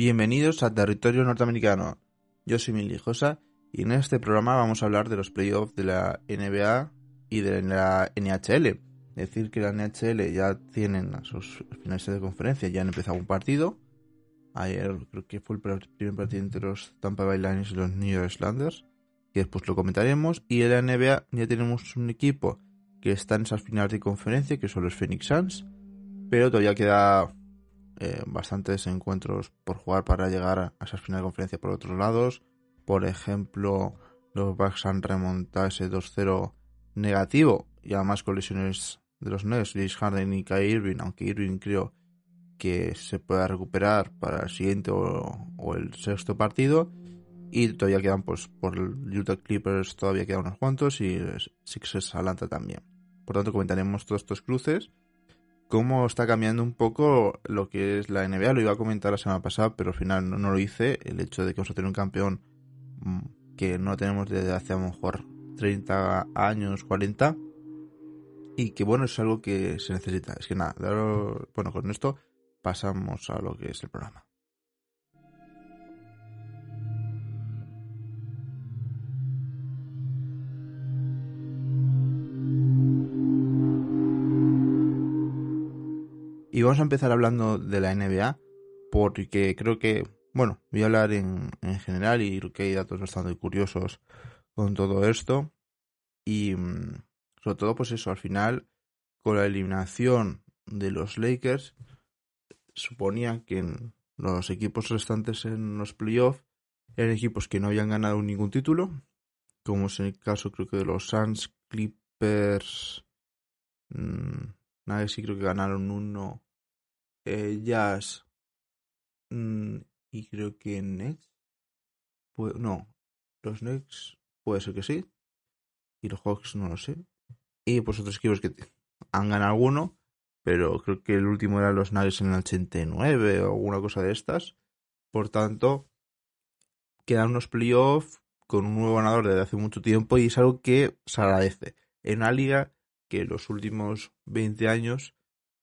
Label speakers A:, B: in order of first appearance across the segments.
A: Bienvenidos a Territorio Norteamericano. Yo soy Mili Josa y en este programa vamos a hablar de los playoffs de la NBA y de la NHL. Decir, que la NHL ya tienen sus finales de conferencia, ya han empezado un partido. Ayer creo que fue el primer partido entre los Tampa Bay Lightning y los New York Islanders, que después lo comentaremos. Y en la NBA ya tenemos un equipo que está en esas finales de conferencia, que son los Phoenix Suns, pero todavía queda eh, bastantes encuentros por jugar para llegar a esas finales de conferencia por otros lados. Por ejemplo, los Bucks han remontado ese 2-0 negativo y además con lesiones de los Nets, James Harden y Kai Irving, aunque Irving creo que se pueda recuperar para el siguiente o, el sexto partido. Y todavía quedan, pues, por Utah Clippers todavía quedan unos cuantos y Sixers Atlanta también. Por tanto, comentaremos todos estos cruces cómo está cambiando un poco lo que es la NBA. Lo iba a comentar la semana pasada, pero al final no, lo hice. El hecho de que vamos a tener un campeón mm, que no tenemos desde hace a lo mejor 30 años, 40. Y que bueno, es algo que se necesita. Es que nada, bueno, con esto pasamos a lo que es el programa. Y vamos a empezar hablando de la NBA, porque creo que, bueno, voy a hablar en, general y creo que hay datos bastante curiosos con todo esto. Y mm, sobre todo, pues eso, al final, con la eliminación de los Lakers, suponía que los equipos restantes en los playoffs eran equipos que no habían ganado ningún título, como es el caso creo que de los Suns, Clippers, mmm, nadie sí creo que ganaron uno eh, Jazz mm, y creo que Next. no, los Next puede ser que sí. Y los Hawks no lo sé. Y pues otros equipos que han ganado alguno. Pero creo que el último era los Nuggets en el 89 o alguna cosa de estas. Por tanto, quedan unos playoffs con un nuevo ganador desde hace mucho tiempo y es algo que se agradece. En una liga que los últimos 20 años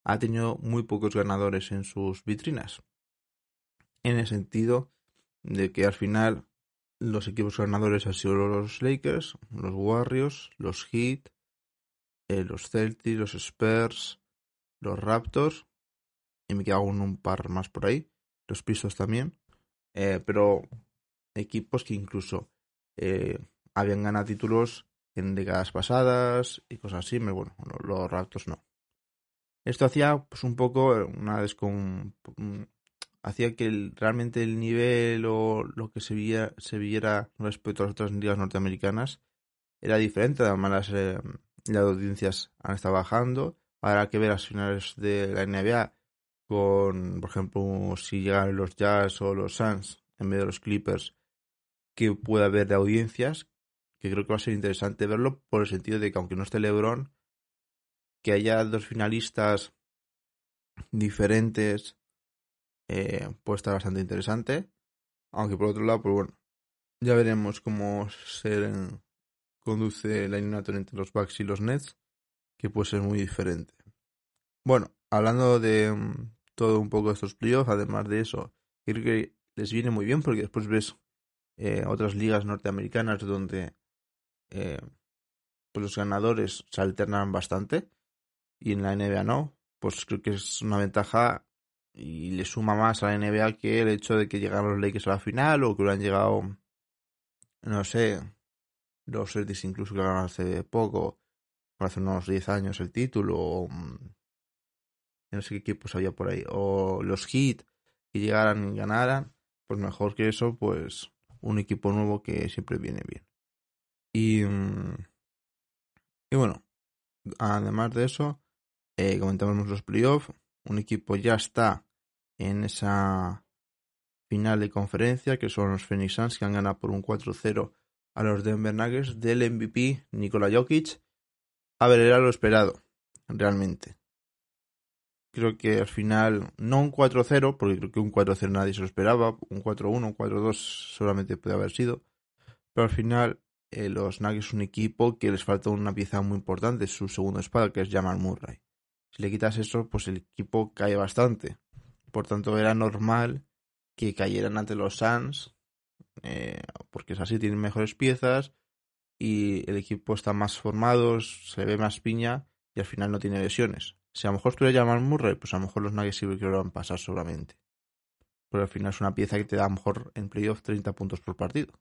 A: ha tenido muy pocos ganadores en sus vitrinas. En el sentido de que al final los equipos ganadores han sido los Lakers, los Warriors, los Heat, eh, los Celtics, los Spurs, los Raptors, y me quedo un, un par más por ahí, los Pisos también, eh, pero equipos que incluso eh, habían ganado títulos en décadas pasadas y cosas así, pero bueno, los Raptors no. Esto hacía pues un poco una descon... hacía que realmente el nivel o lo que se, viera, se viera respecto a las otras ligas norteamericanas era diferente. Además, las, eh, las audiencias han estado bajando. Habrá que ver las finales de la NBA con, por ejemplo, si llegan los Jazz o los Suns en vez de los Clippers, que puede haber de audiencias, que creo que va a ser interesante verlo por el sentido de que aunque no esté LeBron, que haya dos finalistas diferentes eh, puede estar bastante interesante. Aunque por otro lado, pues bueno, ya veremos cómo se conduce la eliminatoria entre los Bucks y los Nets, que puede ser muy diferente. Bueno, hablando de mm, todo un poco de estos playoffs, además de eso, creo que les viene muy bien porque después ves eh, otras ligas norteamericanas donde eh, pues los ganadores se alternan bastante y en la NBA no, pues creo que es una ventaja y le suma más a la NBA que el hecho de que llegaron los Lakers a la final o que hubieran llegado, no sé, los Celtics incluso que ganaron hace poco, hace unos 10 años el título, o, mm, no sé qué equipos había por ahí, o los Heat, que llegaran y ganaran, pues mejor que eso, pues un equipo nuevo que siempre viene bien. Y, mm, y bueno, además de eso, eh, comentamos los playoffs. Un equipo ya está en esa final de conferencia, que son los Phoenix Suns, que han ganado por un 4-0 a los Denver Nuggets del MVP Nikola Jokic. A ver, era lo esperado, realmente. Creo que al final, no un 4-0, porque creo que un 4-0 nadie se lo esperaba, un 4-1, un 4-2 solamente puede haber sido, pero al final eh, los Nuggets es un equipo que les falta una pieza muy importante, su segundo espada, que es Jamal Murray. Si le quitas eso, pues el equipo cae bastante. Por tanto, era normal que cayeran ante los Suns, eh, porque es así, tienen mejores piezas y el equipo está más formado, se ve más piña y al final no tiene lesiones. Si a lo mejor estuviera Jamal Murray, pues a lo mejor los Nuggets sí que lo van a pasar solamente. Pero al final es una pieza que te da a lo mejor en playoff 30 puntos por partido.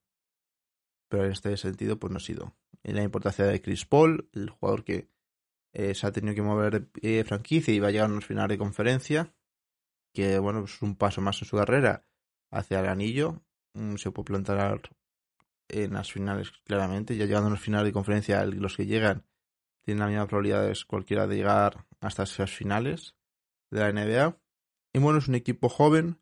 A: Pero en este sentido, pues no ha sido. En la importancia de Chris Paul, el jugador que eh, se ha tenido que mover de franquicia y va a llegar a unos finales de conferencia, que bueno, es un paso más en su carrera hacia el anillo. Mm, se puede plantar en las finales claramente. Ya llegando a los finales de conferencia, los que llegan tienen la misma probabilidad de cualquiera de llegar hasta esas finales de la NBA. Y bueno, es un equipo joven,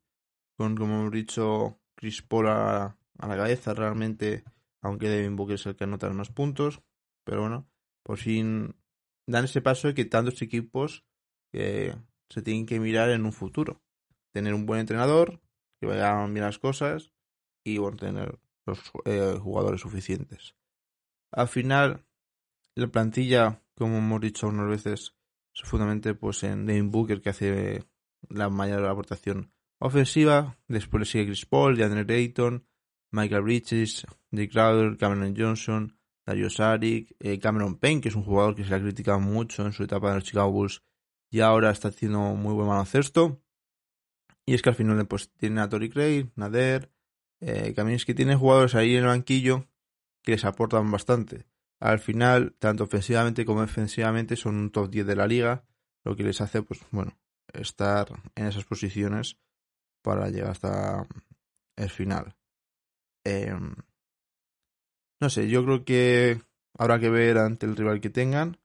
A: con como hemos dicho, Chris Paul a, la cabeza realmente, aunque Devin Booker es el que anota más puntos. Pero bueno, por fin dan ese paso de que tantos equipos que se tienen que mirar en un futuro. Tener un buen entrenador, que vayan bien las cosas y bueno, tener los eh, jugadores suficientes. Al final, la plantilla, como hemos dicho unas veces, es fundamentalmente pues en Booker que hace la mayor aportación ofensiva. Después le sigue Chris Paul, DeAndre Dayton, Michael Bridges, Dick Crowder, Cameron Johnson, Dario Saric, eh, Cameron Payne, que es un jugador que se le ha criticado mucho en su etapa en los Chicago Bulls y ahora está haciendo muy buen baloncesto. Y es que al final pues tiene a Tori Craig, Nader, eh, que tiene jugadores ahí en el banquillo que les aportan bastante. Al final, tanto ofensivamente como defensivamente, son un top 10 de la liga, lo que les hace, pues bueno, estar en esas posiciones para llegar hasta el final. Eh, no sé, yo creo que habrá que ver ante el rival que tengan,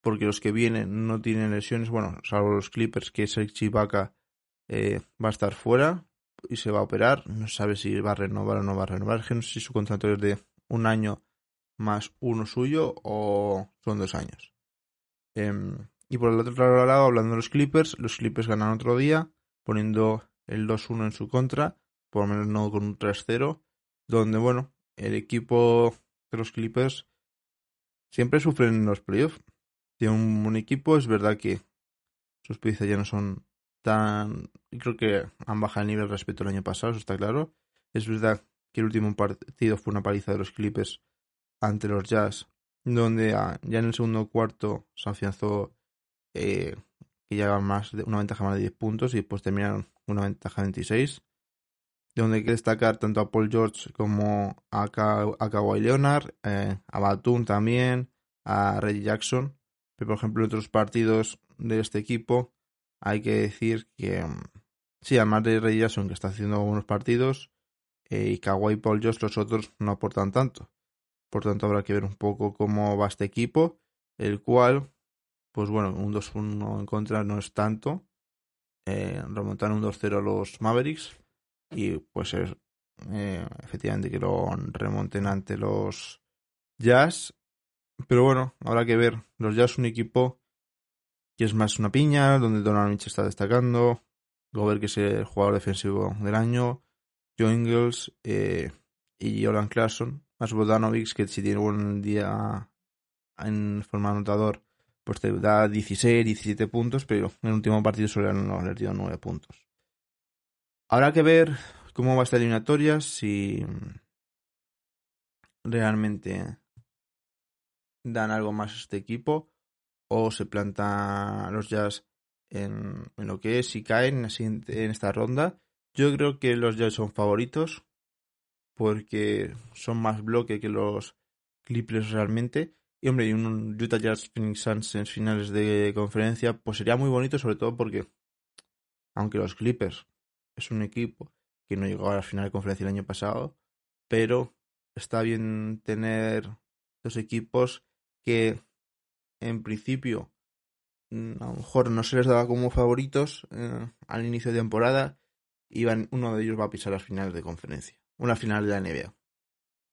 A: porque los que vienen no tienen lesiones, bueno, salvo los Clippers, que es el Chibaka eh, va a estar fuera y se va a operar. No sabe si va a renovar o no va a renovar. No sé si su contrato es de un año más uno suyo o son dos años. Em, y por el otro lado, hablando de los Clippers, los Clippers ganan otro día, poniendo el 2-1 en su contra, por lo menos no con un 3-0, donde, bueno, el equipo los Clippers siempre sufren en los playoffs. Tienen un buen equipo, es verdad que sus piezas ya no son tan... Creo que han bajado el nivel respecto al año pasado, eso está claro. Es verdad que el último partido fue una paliza de los Clippers ante los Jazz, donde ya en el segundo cuarto se afianzó eh, que llegaban más de una ventaja más de 10 puntos y después terminaron una ventaja de 26 donde hay que destacar tanto a Paul George como a, Kawhi Leonard, eh, a Batum también, a Reggie Jackson. Pero, por ejemplo, en otros partidos de este equipo hay que decir que, mm, sí, además de Reggie Jackson, que está haciendo buenos partidos, eh, y Kawhi Paul George, los otros no aportan tanto. Por tanto, habrá que ver un poco cómo va este equipo, el cual, pues bueno, un 2-1 en contra no es tanto. Eh, remontar un 2-0 a los Mavericks y pues es eh, efectivamente que lo remonten ante los Jazz. Pero bueno, habrá que ver. Los Jazz un equipo que es más una piña, donde Donald Mitchell está destacando. Gobert, que es el jugador defensivo del año. Joe Ingles eh, y Olan Clarkson. Más Bodanovic, que si tiene un día en forma anotador, pues te da 16, 17 puntos, pero en el último partido solo han dio 9 puntos. Habrá que ver cómo va esta eliminatoria, si realmente dan algo más a este equipo o se planta los Jazz en, lo que es y caen en esta ronda. Yo creo que los Jazz son favoritos porque son más bloque que los Clippers realmente. Y hombre, y un Utah Jazz Phoenix Suns en finales de conferencia, pues sería muy bonito, sobre todo porque, aunque los Clippers es un equipo que no llegó a la final de conferencia el año pasado, pero está bien tener dos equipos que en principio mm, a lo mejor no se les daba como favoritos eh, al inicio de temporada y uno de ellos va a pisar las finales de conferencia, una final de la NBA.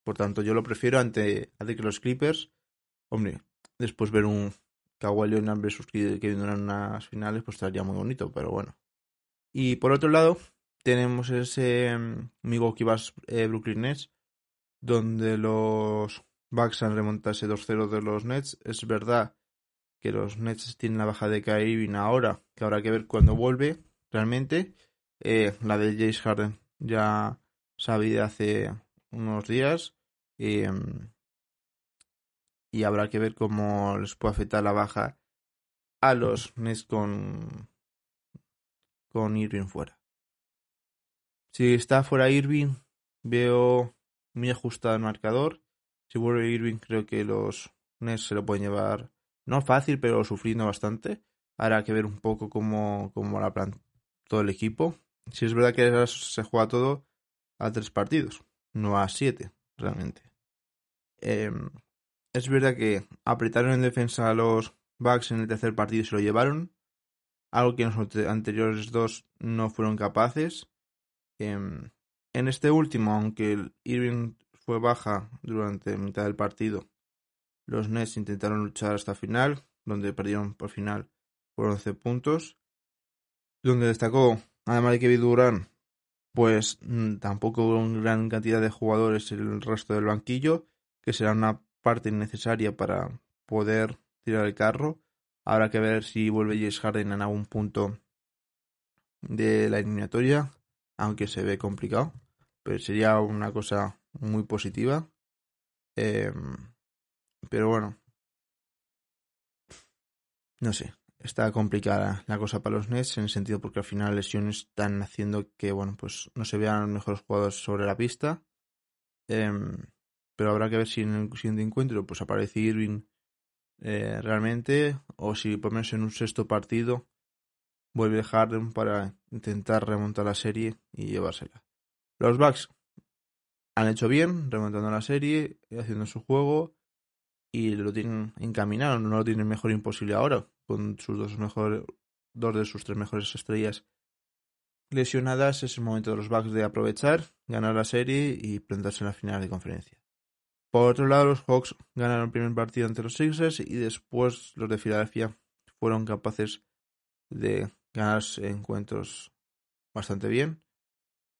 A: Por tanto, yo lo prefiero ante, ante que los Clippers, hombre, después ver un Kawhi Leonard versus Kevin Durant en unas finales, pues estaría muy bonito, pero bueno. Y por otro lado, tenemos ese mm, Milwaukee Bucks eh, Brooklyn Nets, donde los Bucks han remontado ese 2-0 de los Nets. Es verdad que los Nets tienen la baja de Kyrie ahora, que habrá que ver cuándo vuelve realmente. Eh, la de Jace Harden ya sabía hace unos días. Em, y habrá que ver cómo les puede afectar la baja a los Nets con, con Irving fuera. Si está fuera Irving, veo muy ajustado el marcador. Si vuelve Irving, creo que los Nets se lo pueden llevar, no fácil, pero sufriendo bastante. Habrá que ver un poco cómo, cómo la plan todo el equipo. Si es verdad que se juega todo a tres partidos, no a siete, realmente. Em, es verdad que apretaron en defensa a los Bucks en el tercer partido y se lo llevaron. Algo que los anteriores dos no fueron capaces. Em, en este último, aunque Irving fue baja durante mitad del partido, los Nets intentaron luchar hasta final, donde perdieron por final por 11 puntos. Donde destacó, además de Kevin Durant, pues mm, tampoco hubo gran cantidad de jugadores en el resto del banquillo, que será una parte necesaria para poder tirar el carro. Habrá que ver si vuelve James Harden en algún punto de la eliminatoria, aunque se ve complicado, pero sería una cosa muy positiva. Em, pero bueno, no sé, está complicada la cosa para los Nets en el sentido porque al final lesiones están haciendo que bueno pues no se vean los mejores jugadores sobre la pista. Em, pero habrá que ver si en el siguiente encuentro pues aparece Irving eh, realmente o si por menos en un sexto partido vuelve Harden para intentar remontar la serie y llevársela. Los Bucks han hecho bien remontando la serie, haciendo su juego y lo tienen encaminado, no lo tienen mejor imposible ahora con sus dos mejores dos de sus tres mejores estrellas lesionadas es el momento de los Bucks de aprovechar, ganar la serie y plantarse en la final de conferencia. Por otro lado, los Hawks ganaron el primer partido ante los Sixers y después los de Filadelfia fueron capaces de ganarse encuentros bastante bien.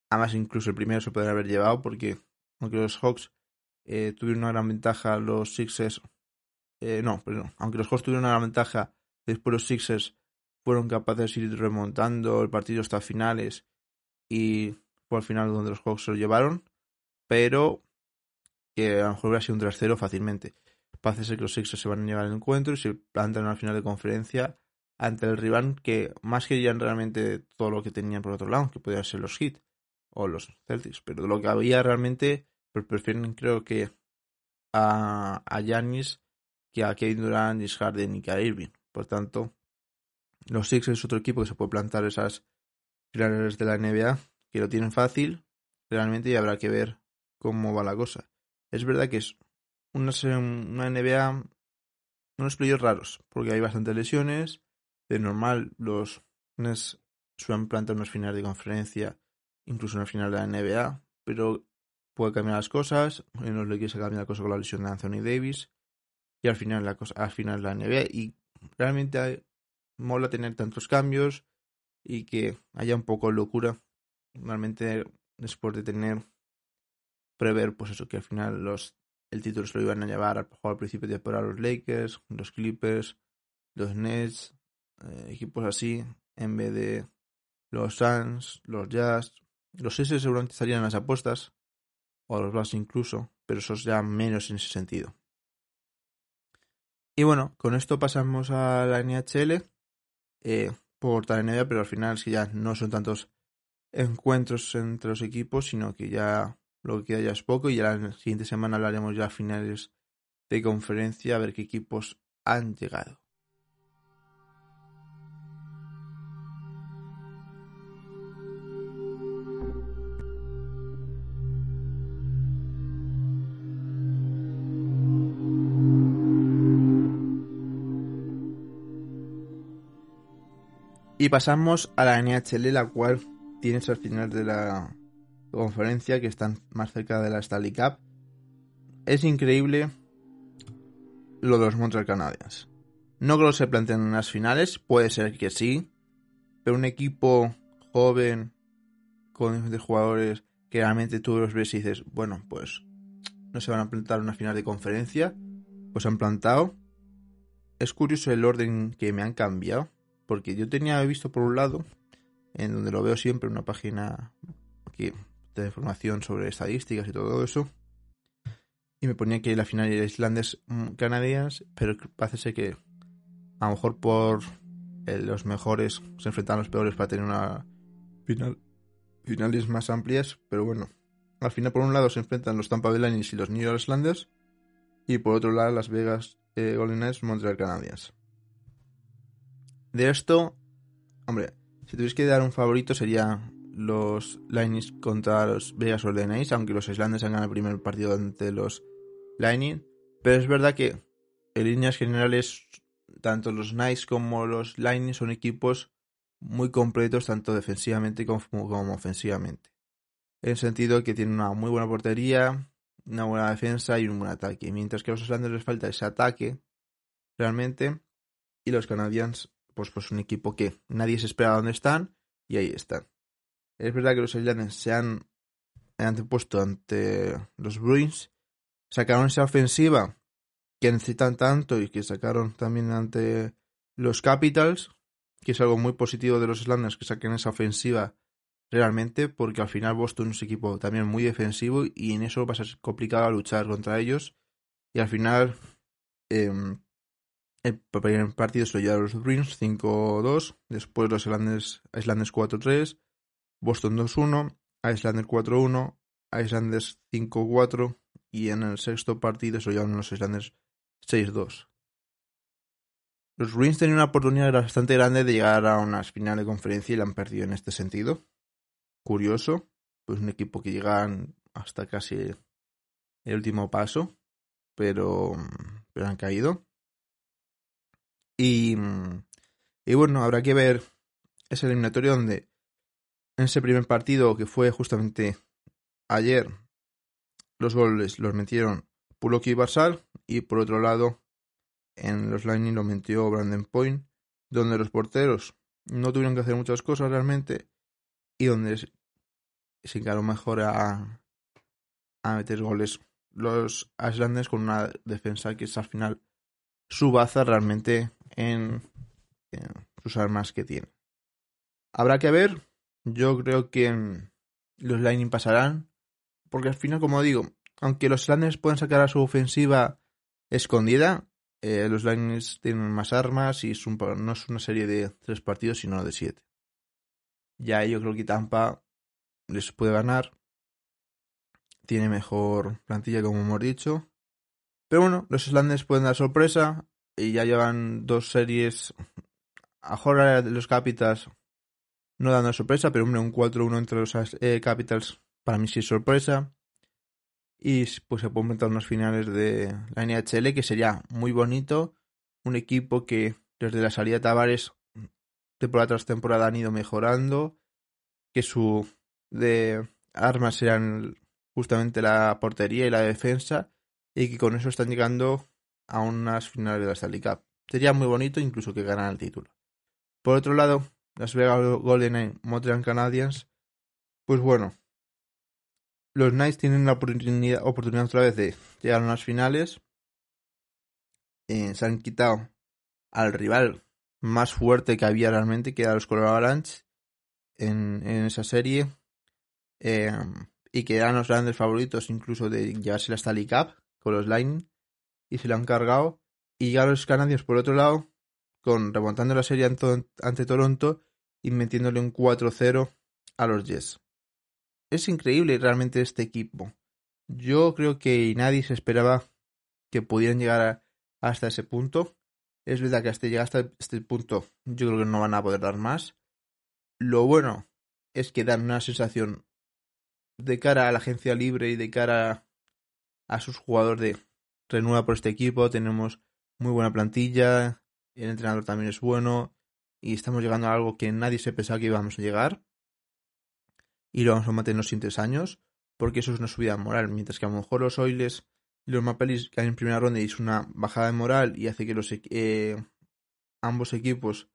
A: Además, incluso el primero se podría haber llevado porque, aunque los Hawks eh, tuvieron una gran ventaja, los Sixers. Eh, no, perdón. Aunque los Hawks tuvieron una gran ventaja, después los Sixers fueron capaces de ir remontando el partido hasta finales y fue al final donde los Hawks se lo llevaron. Pero que a lo mejor hubiera sido un 3-0 fácilmente. Parece ser que los Sixers se van a llevar al encuentro y se plantan en la final de conferencia ante el rival que más querían realmente todo lo que tenían por otro lado, que podían ser los Heat o los Celtics, pero lo que había realmente pues prefieren creo que a, a Giannis que a Kevin Durant, James Harden y a Irving. Por tanto, los Sixers es otro equipo que se puede plantar esas finales de la NBA, que lo tienen fácil realmente y habrá que ver cómo va la cosa. Es verdad que es una, una NBA, unos playoffs raros, porque hay bastantes lesiones. De normal, los Nets suelen plantar unas finales de conferencia, incluso una final de la NBA, pero puede cambiar las cosas. En los Lakers se cambia la cosa con la lesión de Anthony Davis. Y al final la cosa, al final la NBA. Y realmente mola tener tantos cambios y que haya un poco de locura. Normalmente después de tener prever, pues eso, que al final los, el título se lo iban a llevar al, al principio de temporada los Lakers, los Clippers, los Nets, eh, equipos así, en vez de los Suns, los Jazz. Los S seguramente estarían en las apuestas, o los Bucks incluso, pero esos ya menos en ese sentido. Y bueno, con esto pasamos a la NHL eh, por tal NBA, pero al final es que ya no son tantos encuentros entre los equipos, sino que ya lo que haya es poco y ya la siguiente semana hablaremos ya a finales de conferencia a ver qué equipos han llegado. Y pasamos a la NHL, la cual tiene al final de la, conferencia que están más cerca de la Stanley Cup. Es increíble lo de los Montreal Canadiens. No creo que se planteen en las finales, puede ser que sí, pero un equipo joven con diferentes jugadores que realmente tú los ves y dices, bueno, pues no se van a plantar una final de conferencia, pues han plantado. Es curioso el orden que me han cambiado, porque yo tenía visto por un lado, en donde lo veo siempre, una página aquí de información sobre estadísticas y todo eso, y me ponía que la final era Islandes canadienses, pero parece ser que a lo mejor por eh, los mejores se enfrentan los peores para tener una final finales más amplias, pero bueno, al final por un lado se enfrentan los Tampa Bay Lightning y los New York Islanders y por otro lado Las Vegas eh, Golden Knights Montreal Canadiens. De esto, hombre, si tuvierais que dar un favorito sería los Lightning contra los Vegas Golden aunque los Islanders han ganado el primer partido ante los Lightning, pero es verdad que en líneas generales tanto los Knights como los Lightning son equipos muy completos tanto defensivamente como, como ofensivamente. En el sentido que tienen una muy buena portería, una buena defensa y un buen ataque. Mientras que a los Islanders les falta ese ataque realmente. Y los Canadiens, pues, pues un equipo que nadie se espera dónde están y ahí están. Es verdad que los Islanders se han antepuesto ante los Bruins. Sacaron esa ofensiva que necesitan tanto y que sacaron también ante los Capitals, que es algo muy positivo de los Islanders que saquen esa ofensiva realmente, porque al final Boston es un equipo también muy defensivo y en eso va a ser complicado luchar contra ellos. Y al final, eh, el primer partido se lo llevaron los Bruins 5-2, después los Islanders, Islanders 4-3, Boston 2-1, Islanders 4-1, Islanders 5-4 y en el sexto partido se llevaron los Islanders 6-2. Los Bruins tenían una oportunidad bastante grande de llegar a unas finales de conferencia y la han perdido en este sentido. Curioso, pues un equipo que llegan hasta casi el último paso, pero, pero han caído. Y, y bueno, habrá que ver ese eliminatorio donde en ese primer partido que fue justamente ayer, los goles los metieron Pulok y Barsal y por otro lado en los Lightning lo metió Brandon Point, donde los porteros no tuvieron que hacer muchas cosas realmente y donde se encaró mejor a, a meter goles los Islanders con una defensa que es al final su baza realmente en, sus armas que tiene. Habrá que ver, yo creo que los Lightning pasarán, porque al final, como digo, aunque los Islanders puedan sacar a su ofensiva escondida, eh, los Lightning tienen más armas y no es una serie de tres partidos, sino de siete. Ya yo creo que Tampa les puede ganar. Tiene mejor plantilla, como hemos dicho. Pero bueno, los Islanders pueden dar sorpresa. Y ya llevan dos series. A de los Capitals no dando sorpresa, pero hombre, un 4-1 entre los eh, Capitals para mí sí es sorpresa. Y pues se pueden montar unos finales de la NHL que sería muy bonito. Un equipo que desde la salida de Tavares temporada tras temporada han ido mejorando. Que su de armas serán justamente la portería y la defensa. Y que con eso están llegando a unas finales de la Stanley Cup. Sería muy bonito incluso que ganaran el título. Por otro lado, Las Vegas Golden Knights Montreal Canadiens, pues bueno, los Knights tienen la oportunidad, oportunidad otra vez de llegar a unas finales. Eh, se han quitado al rival más fuerte que había realmente, que era los Colorado Avalanche en, en esa serie. Eh, y que eran los grandes favoritos incluso de llevarse la Stanley Cup con los Lightning. Y se lo han cargado. Y ya los canadios por otro lado, con remontando la serie ante Toronto y metiéndole un 4-0 a los Jets es increíble realmente este equipo. Yo creo que nadie se esperaba que pudieran llegar hasta ese punto. Es verdad que hasta llegar hasta este punto yo creo que no van a poder dar más. Lo bueno es que dan una sensación de cara a la agencia libre y de cara a sus jugadores de renueva por este equipo. Tenemos muy buena plantilla, el entrenador también es bueno y estamos llegando a algo que nadie se pensaba que íbamos a llegar y lo vamos a mantener los siguientes años porque eso es una subida moral, mientras que a lo mejor los Oilers y los Mapelis caen en primera ronda y es una bajada de moral y hace que los eh, ambos equipos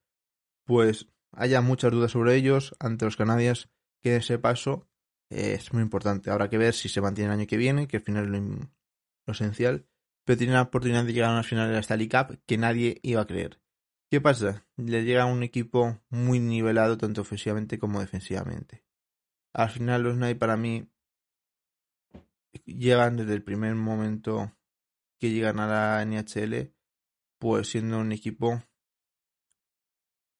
A: pues haya muchas dudas sobre ellos ante los canadiens que ese paso eh, es muy importante. Habrá que ver si se mantiene el año que viene, que al final es lo, esencial, pero tiene la oportunidad de llegar a una final de la Stanley Cup que nadie iba a creer. ¿Qué pasa? Le llega un equipo muy nivelado tanto ofensivamente como defensivamente. Al final los Knights para mí llegan desde el primer momento que llegan a la NHL pues siendo un equipo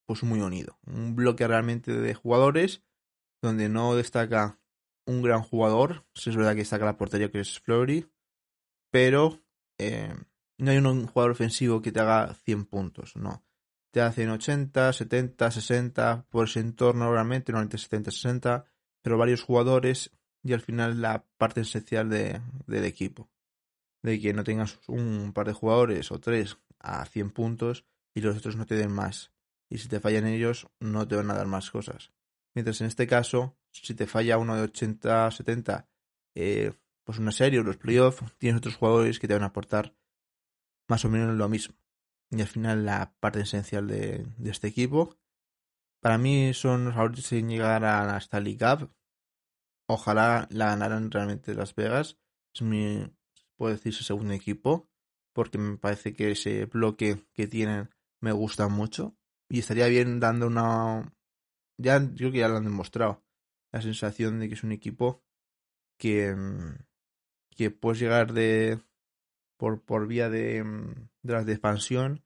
A: pues muy unido. Un bloque realmente de jugadores donde no destaca un gran jugador. es verdad que destaca la portería que es Fleury, pero eh, no hay un jugador ofensivo que te haga 100 puntos, no. Te hacen 80, 70, 60 por ese entorno realmente, normalmente 70, 60, pero varios jugadores y al final la parte esencial de, del equipo. De que no tengas un par de jugadores o tres a 100 puntos y los otros no te den más. Y si te fallan ellos, no te van a dar más cosas. Mientras en este caso, si te falla uno de 80, 70, eh, pues una serie o los playoffs, tienes otros jugadores que te van a aportar más o menos lo mismo. Y al final la parte esencial de, este equipo. Para mí son los favoritos en llegar a la Stanley Cup. Ojalá la ganaran realmente Las Vegas. Es mi, puedo decir, su segundo equipo. Porque me parece que ese bloque que tienen me gusta mucho. Y estaría bien dando una, ya creo que ya lo han demostrado. La sensación de que es un equipo que, mm, que puedes llegar de por, por vía de, mm, de las de expansión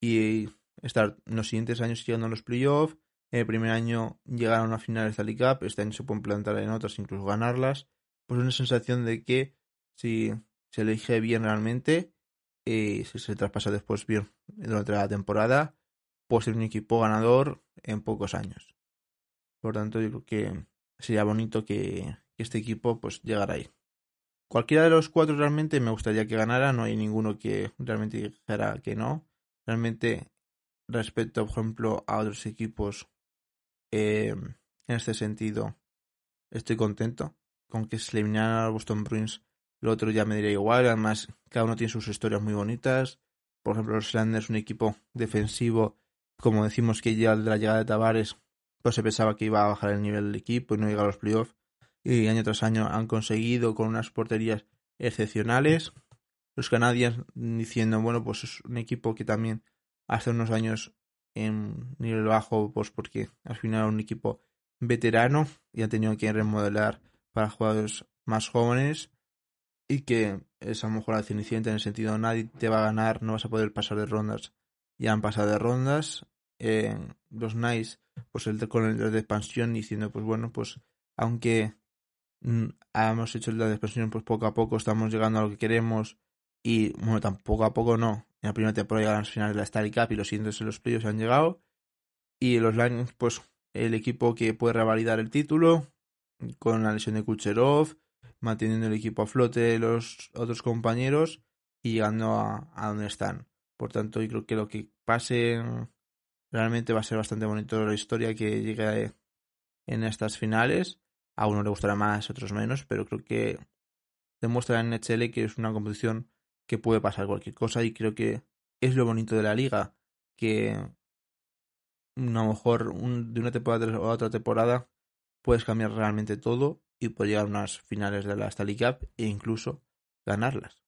A: y estar en los siguientes años llegando a los playoffs. El primer año llegar a una final de Stanley Cup, este año se pueden plantar en otras, incluso ganarlas. Pues una sensación de que si se elige bien realmente, y si se traspasa después bien durante la temporada, puede ser un equipo ganador en pocos años. Por tanto, yo creo que sería bonito que, este equipo pues llegara ahí. Cualquiera de los cuatro realmente me gustaría que ganara, no hay ninguno que realmente dijera que no. Realmente, respecto, por ejemplo, a otros equipos, eh, en este sentido, estoy contento con que se eliminaran a Boston Bruins. Lo otro ya me diría igual, además, cada uno tiene sus historias muy bonitas. Por ejemplo, los Islanders, un equipo defensivo, como decimos que ya de la llegada de Tavares pues se pensaba que iba a bajar el nivel del equipo y no llegar a los playoffs. Y año tras año han conseguido con unas porterías excepcionales. Los canadiens diciendo, bueno, pues es un equipo que también hace unos años en nivel bajo, pues porque al final era un equipo veterano y ha tenido que remodelar para jugadores más jóvenes y que es a lo mejor la cenicienta en el sentido nadie te va a ganar, no vas a poder pasar de rondas. Ya han pasado de rondas. Eh, los Nice pues el con el de expansión diciendo pues bueno pues aunque hemos hecho de expansión pues poco a poco estamos llegando a lo que queremos y bueno tampoco a poco no. En la primera temporada llegaron las finales de la Stanley Cup y los siguientes en los playoffs han llegado. Y los Lions pues el equipo que puede revalidar el título con la lesión de Kucherov manteniendo el equipo a flote los otros compañeros y llegando a, a donde están. Por tanto yo creo que lo que pase Realmente va a ser bastante bonito la historia que llegue en estas finales. A uno le gustará más, a otros menos, pero creo que demuestra en NHL que es una competición que puede pasar cualquier cosa y creo que es lo bonito de la liga, que a lo mejor de una temporada a otra temporada puedes cambiar realmente todo y puedes llegar a unas finales de la Stanley Cup e incluso ganarlas.